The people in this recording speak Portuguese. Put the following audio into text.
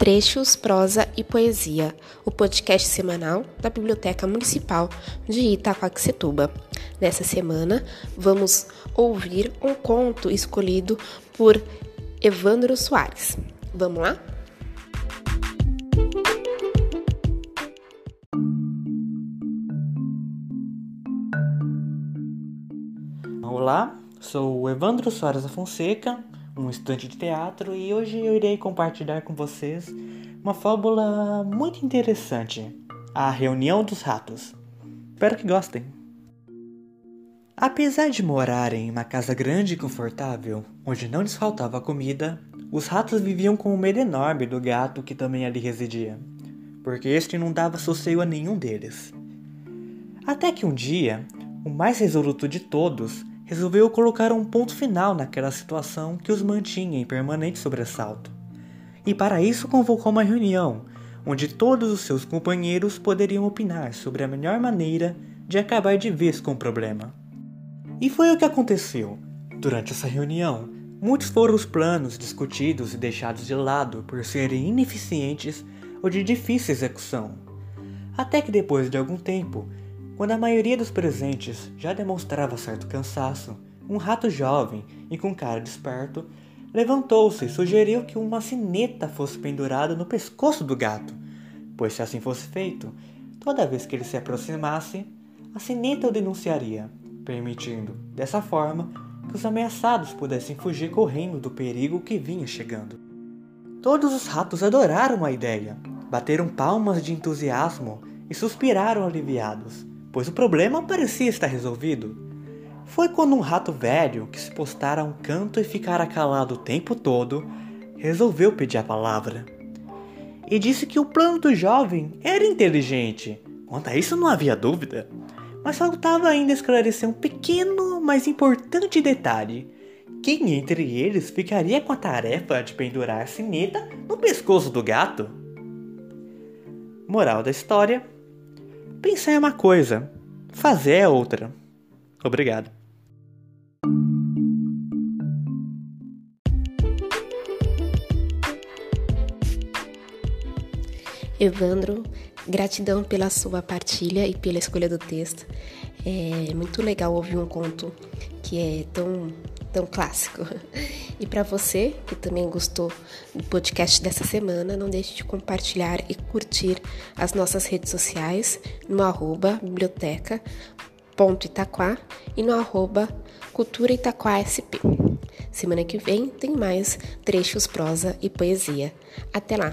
Trechos, Prosa e Poesia, o podcast semanal da Biblioteca Municipal de Itaquaquecetuba. Nessa semana, vamos ouvir um conto escolhido por Evandro Soares. Vamos lá? Olá, sou Evandro Soares da Fonseca, um estudante de teatro, e hoje eu irei compartilhar com vocês uma fábula muito interessante: A Reunião dos Ratos. Espero que gostem. Apesar de morarem em uma casa grande e confortável, onde não lhes faltava comida, os ratos viviam com um medo enorme do gato que também ali residia, porque este não dava sossego a nenhum deles. Até que um dia, o mais resoluto de todos resolveu colocar um ponto final naquela situação que os mantinha em permanente sobressalto. E para isso convocou uma reunião, onde todos os seus companheiros poderiam opinar sobre a melhor maneira de acabar de vez com o problema. E foi o que aconteceu. Durante essa reunião, muitos foram os planos discutidos e deixados de lado por serem ineficientes ou de difícil execução. Até que depois de algum tempo, quando a maioria dos presentes já demonstrava certo cansaço, um rato jovem e com cara de esperto levantou-se e sugeriu que uma sineta fosse pendurada no pescoço do gato, pois se assim fosse feito, toda vez que ele se aproximasse, a sineta o denunciaria, permitindo, dessa forma, que os ameaçados pudessem fugir correndo do perigo que vinha chegando. Todos os ratos adoraram a ideia, bateram palmas de entusiasmo e suspiraram aliviados pois o problema parecia estar resolvido. Foi quando um rato velho, que se postara a um canto e ficara calado o tempo todo, resolveu pedir a palavra. E disse que o plano do jovem era inteligente. Quanto a isso não havia dúvida. Mas faltava ainda esclarecer um pequeno, mas importante detalhe. Quem entre eles ficaria com a tarefa de pendurar a sineta no pescoço do gato? Moral da história: Pensar é uma coisa, fazer é outra. Obrigado. Evandro, gratidão pela sua partilha e pela escolha do texto. É muito legal ouvir um conto que é tão, tão clássico. E para você que também gostou do podcast dessa semana, não deixe de compartilhar e curtir as nossas redes sociais no arroba e no arroba cultura Itaquá SP. Semana que vem tem mais trechos, prosa e poesia. Até lá!